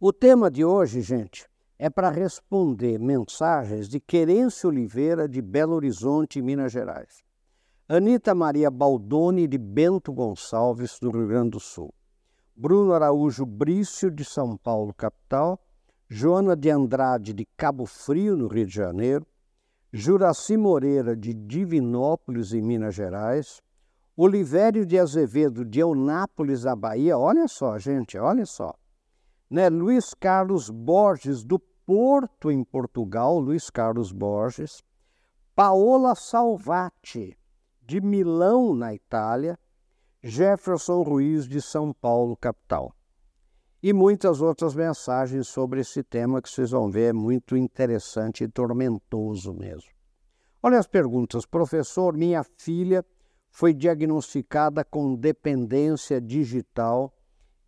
O tema de hoje, gente, é para responder mensagens de Querência Oliveira, de Belo Horizonte, Minas Gerais. Anita Maria Baldoni, de Bento Gonçalves, do Rio Grande do Sul. Bruno Araújo Brício, de São Paulo, capital. Joana de Andrade, de Cabo Frio, no Rio de Janeiro. Juraci Moreira, de Divinópolis, em Minas Gerais. Olivério de Azevedo, de Eunápolis, da Bahia. Olha só, gente, olha só. Né? Luiz Carlos Borges, do Porto, em Portugal. Luiz Carlos Borges. Paola Salvati, de Milão, na Itália, Jefferson Ruiz, de São Paulo, capital. E muitas outras mensagens sobre esse tema que vocês vão ver, é muito interessante e tormentoso mesmo. Olha as perguntas. Professor, minha filha foi diagnosticada com dependência digital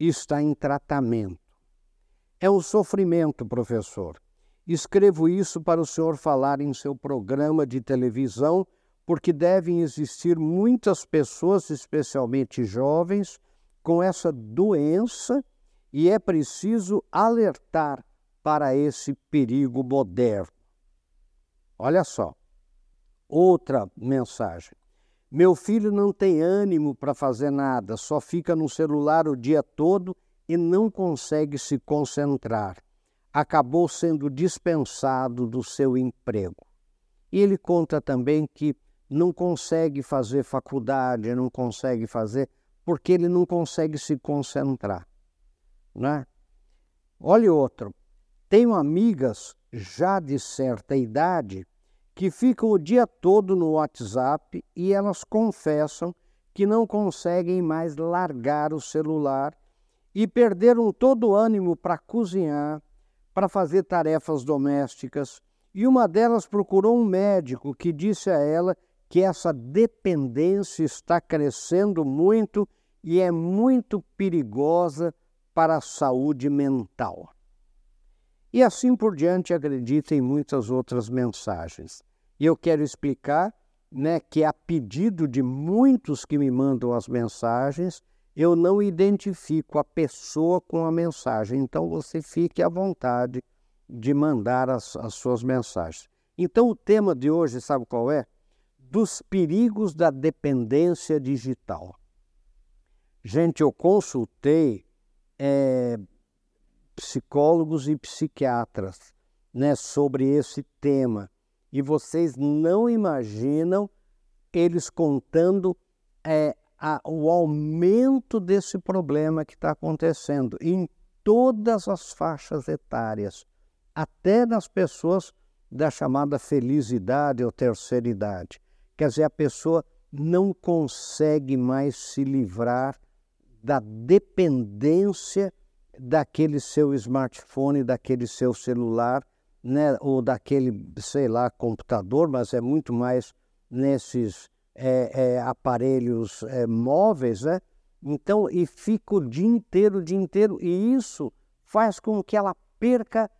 e está em tratamento. É um sofrimento, professor. Escrevo isso para o senhor falar em seu programa de televisão porque devem existir muitas pessoas, especialmente jovens, com essa doença e é preciso alertar para esse perigo moderno. Olha só, outra mensagem. Meu filho não tem ânimo para fazer nada, só fica no celular o dia todo e não consegue se concentrar. Acabou sendo dispensado do seu emprego. E ele conta também que não consegue fazer faculdade, não consegue fazer, porque ele não consegue se concentrar. Né? Olha outro. Tenho amigas já de certa idade que ficam o dia todo no WhatsApp e elas confessam que não conseguem mais largar o celular e perderam todo o ânimo para cozinhar, para fazer tarefas domésticas. E uma delas procurou um médico que disse a ela que essa dependência está crescendo muito e é muito perigosa para a saúde mental. E assim por diante, acredita em muitas outras mensagens. E eu quero explicar né, que, a pedido de muitos que me mandam as mensagens, eu não identifico a pessoa com a mensagem. Então, você fique à vontade de mandar as, as suas mensagens. Então, o tema de hoje, sabe qual é? dos perigos da dependência digital. Gente, eu consultei é, psicólogos e psiquiatras né, sobre esse tema e vocês não imaginam eles contando é, a, o aumento desse problema que está acontecendo em todas as faixas etárias, até nas pessoas da chamada felicidade ou terceira idade. Quer dizer, a pessoa não consegue mais se livrar da dependência daquele seu smartphone, daquele seu celular, né, ou daquele, sei lá, computador, mas é muito mais nesses é, é, aparelhos é, móveis, né? Então, e fica o dia inteiro, o dia inteiro, e isso faz com que ela perca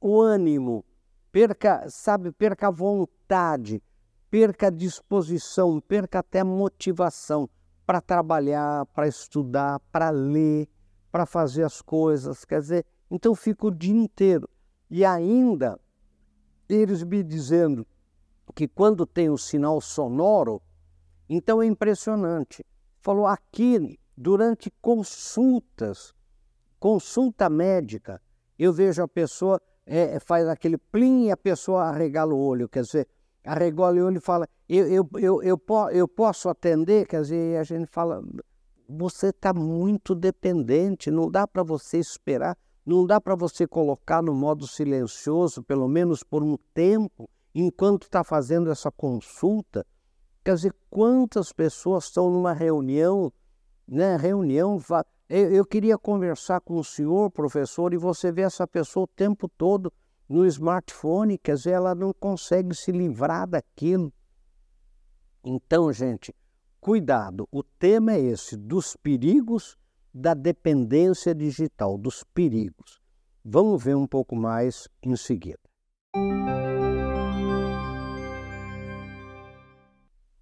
o ânimo, perca, sabe, perca a vontade, perca a disposição, perca até a motivação para trabalhar, para estudar, para ler, para fazer as coisas. Quer dizer, então fica o dia inteiro. E ainda eles me dizendo que quando tem o sinal sonoro, então é impressionante. Falou aqui, durante consultas, consulta médica, eu vejo a pessoa, é, faz aquele plim e a pessoa arregala o olho. Quer dizer, arregola o olho e fala, eu, eu, eu, eu, eu posso atender? Quer dizer, a gente fala, você está muito dependente, não dá para você esperar, não dá para você colocar no modo silencioso, pelo menos por um tempo, enquanto está fazendo essa consulta. Quer dizer, quantas pessoas estão numa reunião, né? Reunião, eu, eu queria conversar com o senhor, professor, e você vê essa pessoa o tempo todo no smartphone, quer dizer, ela não consegue se livrar daquilo. Então, gente, cuidado, o tema é esse, dos perigos da dependência digital, dos perigos. Vamos ver um pouco mais em seguida.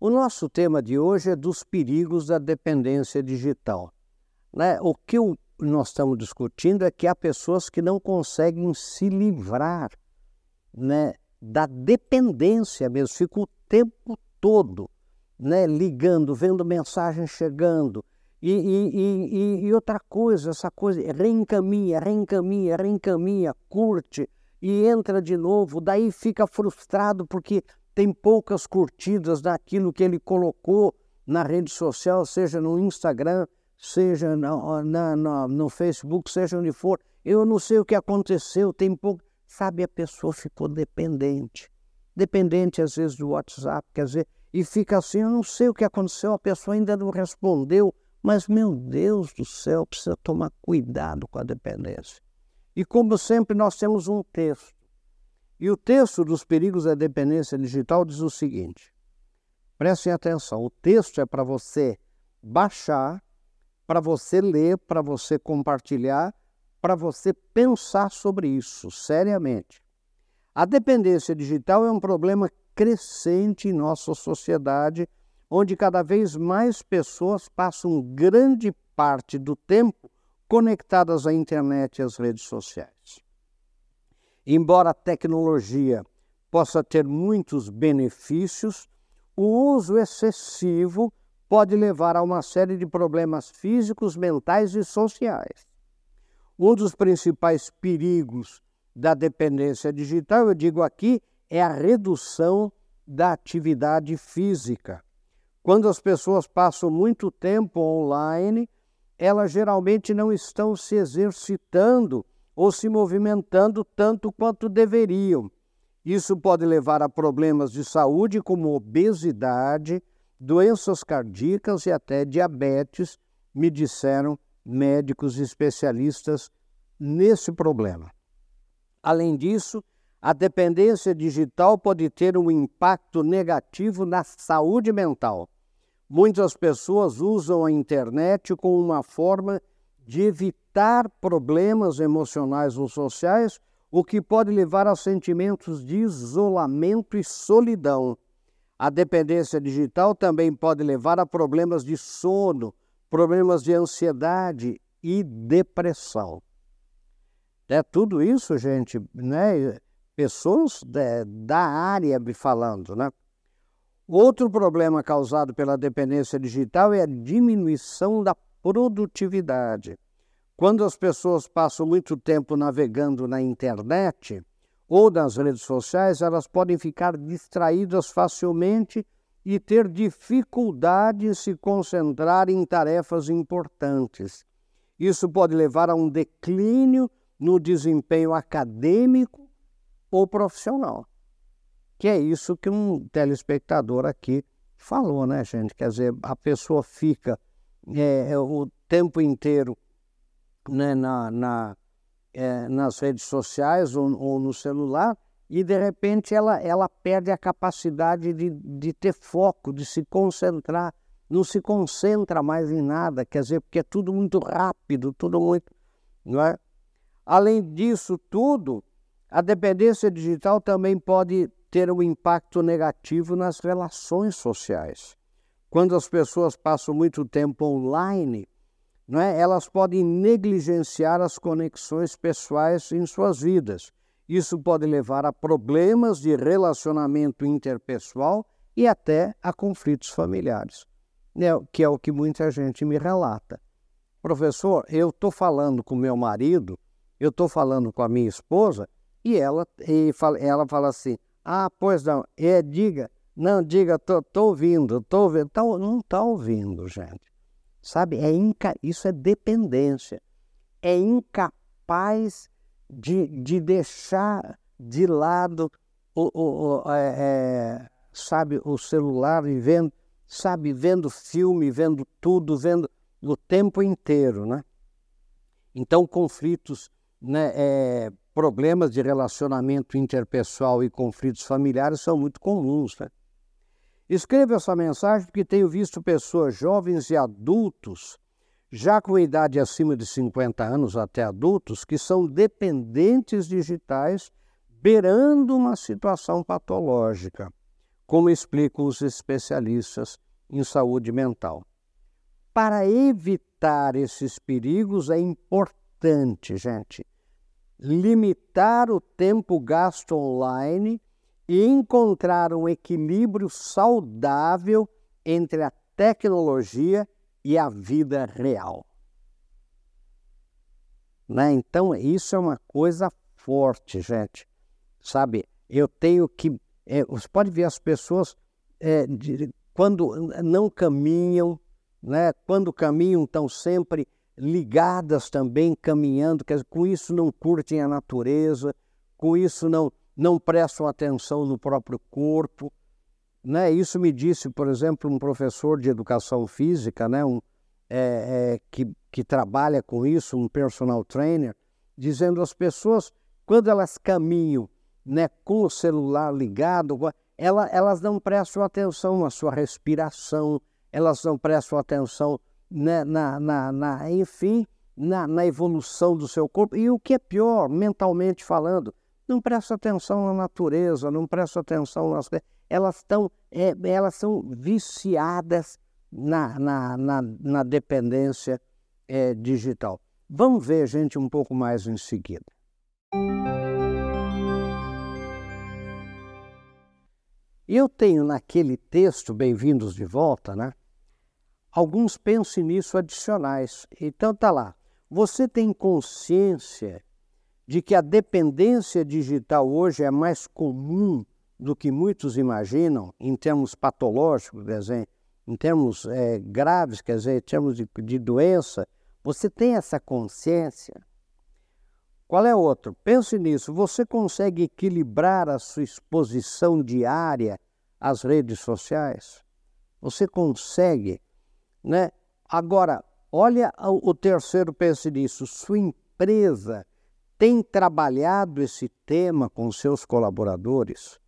O nosso tema de hoje é dos perigos da dependência digital. Né? O que eu nós estamos discutindo é que há pessoas que não conseguem se livrar né, da dependência mesmo, ficam o tempo todo né, ligando, vendo mensagem chegando. E, e, e, e, outra coisa, essa coisa, reencaminha, reencaminha, reencaminha, curte e entra de novo, daí fica frustrado porque tem poucas curtidas daquilo que ele colocou na rede social, seja no Instagram, seja na, na, na, no Facebook, seja onde for. Eu não sei o que aconteceu, tem pouco. Sabe, a pessoa ficou dependente. Dependente, às vezes, do WhatsApp, quer dizer, e fica assim, eu não sei o que aconteceu, a pessoa ainda não respondeu, mas, meu Deus do céu, precisa tomar cuidado com a dependência. E como sempre, nós temos um texto. E o texto dos perigos da dependência digital diz o seguinte: prestem atenção, o texto é para você baixar, para você ler, para você compartilhar, para você pensar sobre isso seriamente. A dependência digital é um problema crescente em nossa sociedade, onde cada vez mais pessoas passam grande parte do tempo conectadas à internet e às redes sociais. Embora a tecnologia possa ter muitos benefícios, o uso excessivo pode levar a uma série de problemas físicos, mentais e sociais. Um dos principais perigos da dependência digital, eu digo aqui, é a redução da atividade física. Quando as pessoas passam muito tempo online, elas geralmente não estão se exercitando ou se movimentando tanto quanto deveriam. Isso pode levar a problemas de saúde como obesidade, doenças cardíacas e até diabetes, me disseram médicos especialistas nesse problema. Além disso, a dependência digital pode ter um impacto negativo na saúde mental. Muitas pessoas usam a internet como uma forma de evitar problemas emocionais ou sociais, o que pode levar a sentimentos de isolamento e solidão. A dependência digital também pode levar a problemas de sono, problemas de ansiedade e depressão. É tudo isso, gente, né? pessoas de, da área me falando, né? Outro problema causado pela dependência digital é a diminuição da produtividade. Quando as pessoas passam muito tempo navegando na internet ou nas redes sociais, elas podem ficar distraídas facilmente e ter dificuldade em se concentrar em tarefas importantes. Isso pode levar a um declínio no desempenho acadêmico ou profissional. Que é isso que um telespectador aqui falou, né, gente? Quer dizer, a pessoa fica é, o tempo inteiro né, na, na é, nas redes sociais ou, ou, no celular e de repente ela, ela perde a capacidade de, de ter foco, de se concentrar, não se concentra mais em nada, quer dizer, porque é tudo muito rápido, tudo muito. Não é? Além disso tudo, a dependência digital também pode ter um impacto negativo nas relações sociais. Quando as pessoas passam muito tempo online, não é? elas podem negligenciar as conexões pessoais em suas vidas. Isso pode levar a problemas de relacionamento interpessoal e até a conflitos familiares, né? que é o que muita gente me relata. Professor, eu estou falando com meu marido, eu estou falando com a minha esposa e ela, e fala, ela fala assim: Ah, pois não, é, diga, não, diga, tô ouvindo, tô ouvindo. Tá, não está ouvindo, gente. Sabe, é inca, isso é dependência. É incapaz de, de deixar de lado o, o, o é, é, sabe, o celular e vendo, sabe, vendo filme, vendo tudo, vendo o tempo inteiro, né? Então, conflitos né, é, problemas de relacionamento interpessoal e conflitos familiares são muito comuns. Né? Escrevo essa mensagem porque tenho visto pessoas jovens e adultos, já com idade acima de 50 anos até adultos, que são dependentes digitais, beirando uma situação patológica, como explicam os especialistas em saúde mental. para evitar esses perigos é importante, gente, limitar o tempo gasto online e encontrar um equilíbrio saudável entre a tecnologia e a vida real. Né? Então, isso é uma coisa forte, gente. Sabe, eu tenho que. É, você pode ver as pessoas é, de, quando não caminham, né? quando caminham, estão sempre ligadas também, caminhando, quer dizer, com isso não curtem a natureza, com isso não, não prestam atenção no próprio corpo. Né? Isso me disse, por exemplo, um professor de educação física, né? um, é, é, que, que trabalha com isso, um personal trainer, dizendo às pessoas, quando elas caminham né, com o celular ligado, ela, elas não prestam atenção na sua respiração, elas não prestam atenção né, na, na, na, enfim, na, na evolução do seu corpo. E o que é pior, mentalmente falando, não presta atenção na natureza, não presta atenção nas elas estão é, elas são viciadas na, na, na, na dependência é, digital. Vamos ver, gente, um pouco mais em seguida. Eu tenho naquele texto, Bem-vindos de Volta, né? Alguns pensem nisso adicionais. Então tá lá. Você tem consciência de que a dependência digital hoje é mais comum do que muitos imaginam, em termos patológicos, quer dizer, em termos é, graves, quer dizer, em termos de, de doença, você tem essa consciência? Qual é outro? Pense nisso. Você consegue equilibrar a sua exposição diária às redes sociais? Você consegue, né? Agora, olha o terceiro, pense nisso. Sua empresa tem trabalhado esse tema com seus colaboradores?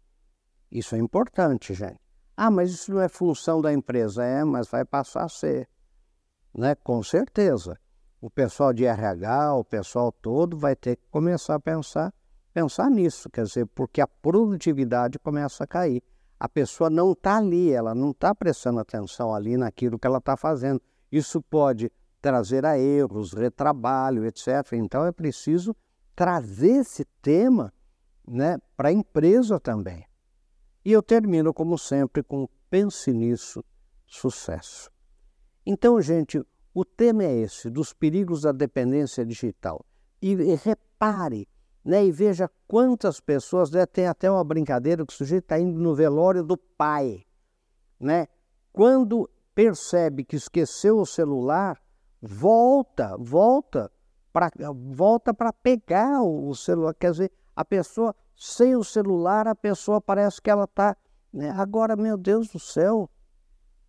Isso é importante, gente. Ah, mas isso não é função da empresa. É, mas vai passar a ser. Né? Com certeza. O pessoal de RH, o pessoal todo vai ter que começar a pensar, pensar nisso, quer dizer, porque a produtividade começa a cair. A pessoa não está ali, ela não está prestando atenção ali naquilo que ela está fazendo. Isso pode trazer a erros, retrabalho, etc. Então é preciso trazer esse tema né, para a empresa também. E eu termino, como sempre, com pense nisso, sucesso. Então, gente, o tema é esse, dos perigos da dependência digital. E, e repare, né, e veja quantas pessoas, né, tem até uma brincadeira que o sujeito está indo no velório do pai. Né? Quando percebe que esqueceu o celular, volta, volta para volta para pegar o celular. Quer dizer, a pessoa sem o celular, a pessoa parece que ela está. Né? Agora, meu Deus do céu,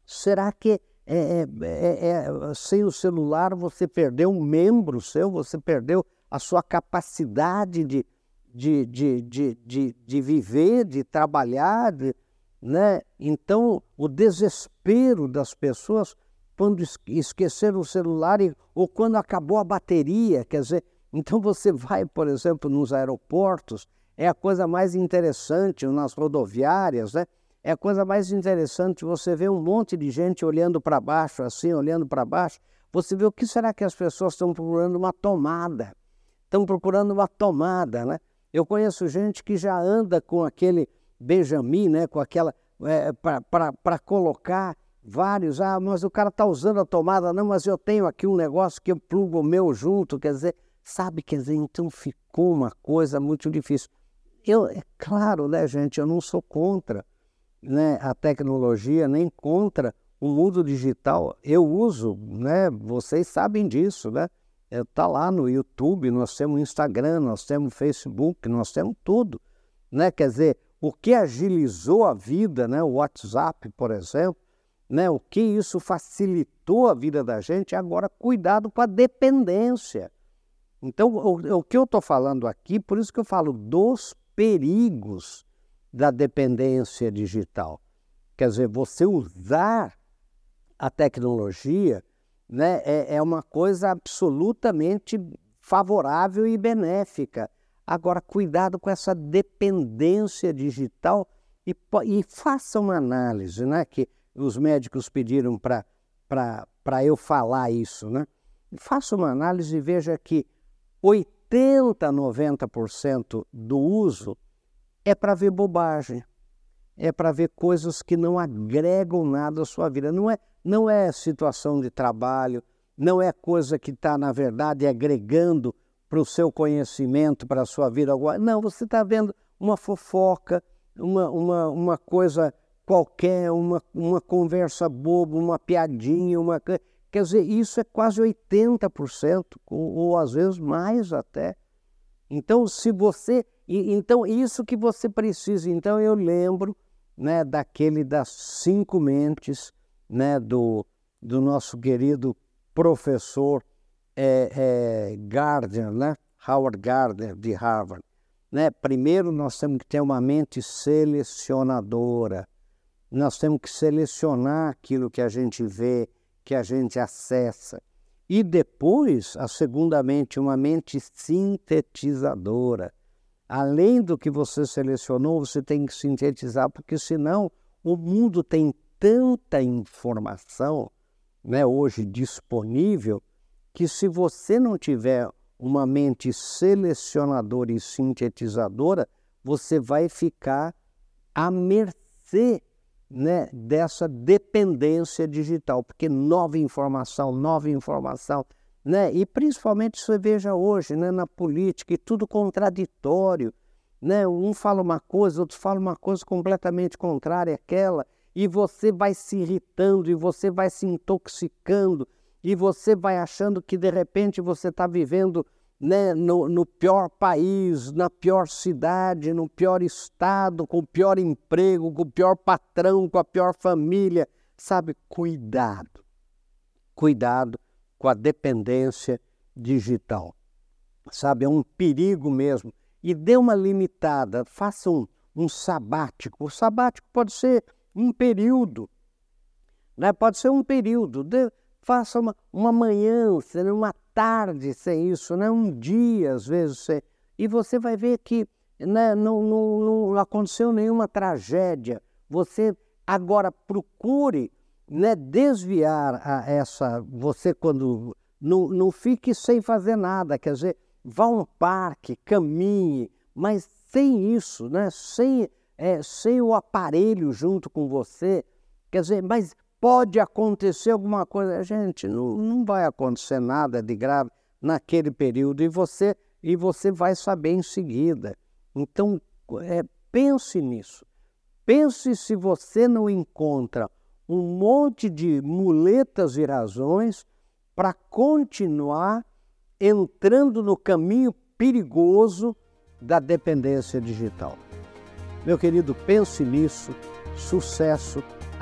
será que é, é, é, é, sem o celular você perdeu um membro seu, você perdeu a sua capacidade de, de, de, de, de, de viver, de trabalhar, de, né? Então, o desespero das pessoas quando esqueceram o celular ou quando acabou a bateria, quer dizer, então você vai, por exemplo, nos aeroportos é a coisa mais interessante nas rodoviárias, né? É a coisa mais interessante você ver um monte de gente olhando para baixo, assim, olhando para baixo. Você vê o que será que as pessoas estão procurando uma tomada. Estão procurando uma tomada, né? Eu conheço gente que já anda com aquele Benjamin, né? Com aquela é, para colocar vários. Ah, mas o cara está usando a tomada, não, mas eu tenho aqui um negócio que eu plugo o meu junto, quer dizer, sabe, quer dizer, então ficou uma coisa muito difícil. Eu, é claro, né, gente, eu não sou contra né, a tecnologia, nem contra o mundo digital. Eu uso, né, vocês sabem disso, né? Está lá no YouTube, nós temos Instagram, nós temos Facebook, nós temos tudo. Né? Quer dizer, o que agilizou a vida, né? o WhatsApp, por exemplo, né? o que isso facilitou a vida da gente, agora cuidado com a dependência. Então, o, o que eu estou falando aqui, por isso que eu falo dos perigos da dependência digital. Quer dizer, você usar a tecnologia né, é, é uma coisa absolutamente favorável e benéfica. Agora, cuidado com essa dependência digital e, e faça uma análise, né, que os médicos pediram para eu falar isso, né? Faça uma análise e veja que 80, 90% do uso é para ver bobagem, é para ver coisas que não agregam nada à sua vida. Não é, não é situação de trabalho, não é coisa que está, na verdade, agregando para o seu conhecimento, para a sua vida. Não, você está vendo uma fofoca, uma, uma, uma coisa qualquer, uma, uma conversa boba, uma piadinha, uma. Quer dizer, isso é quase 80%, ou, ou às vezes mais até. Então, se você. Então, isso que você precisa. Então, eu lembro né, daquele das cinco mentes né, do, do nosso querido professor é, é, Gardner, né? Howard Gardner, de Harvard. Né? Primeiro, nós temos que ter uma mente selecionadora. Nós temos que selecionar aquilo que a gente vê, que a gente acessa. E depois, a segunda mente, uma mente sintetizadora. Além do que você selecionou, você tem que sintetizar, porque senão o mundo tem tanta informação né, hoje disponível que se você não tiver uma mente selecionadora e sintetizadora, você vai ficar à mercê né, dessa dependência digital, porque nova informação, nova informação, né, e principalmente você veja hoje né, na política, e tudo contraditório, né, um fala uma coisa, outro fala uma coisa completamente contrária àquela, e você vai se irritando, e você vai se intoxicando, e você vai achando que de repente você está vivendo né, no, no, pior país, na pior cidade, no pior estado, com o pior emprego, com o pior patrão, com a pior família. Sabe, cuidado. Cuidado com a dependência digital. Sabe, é um perigo mesmo. E dê uma limitada, faça um, um sabático. O sabático pode ser um período, né? pode ser um período. De, faça uma, uma manhã, uma tarde sem isso, né? um dia às vezes, sem, e você vai ver que né, não, não, não aconteceu nenhuma tragédia. Você agora procure né, desviar a essa. Você, quando. Não, não fique sem fazer nada, quer dizer, vá a um parque, caminhe, mas sem isso, né, sem, é, sem o aparelho junto com você. Quer dizer, mas pode acontecer alguma coisa. Gente, não, não vai acontecer nada de grave naquele período e você, e você vai saber em seguida. Então, é, pense nisso. Pense se você não encontra um monte de muletas e razões para continuar entrando no caminho perigoso da dependência digital. Meu querido, pense nisso. Sucesso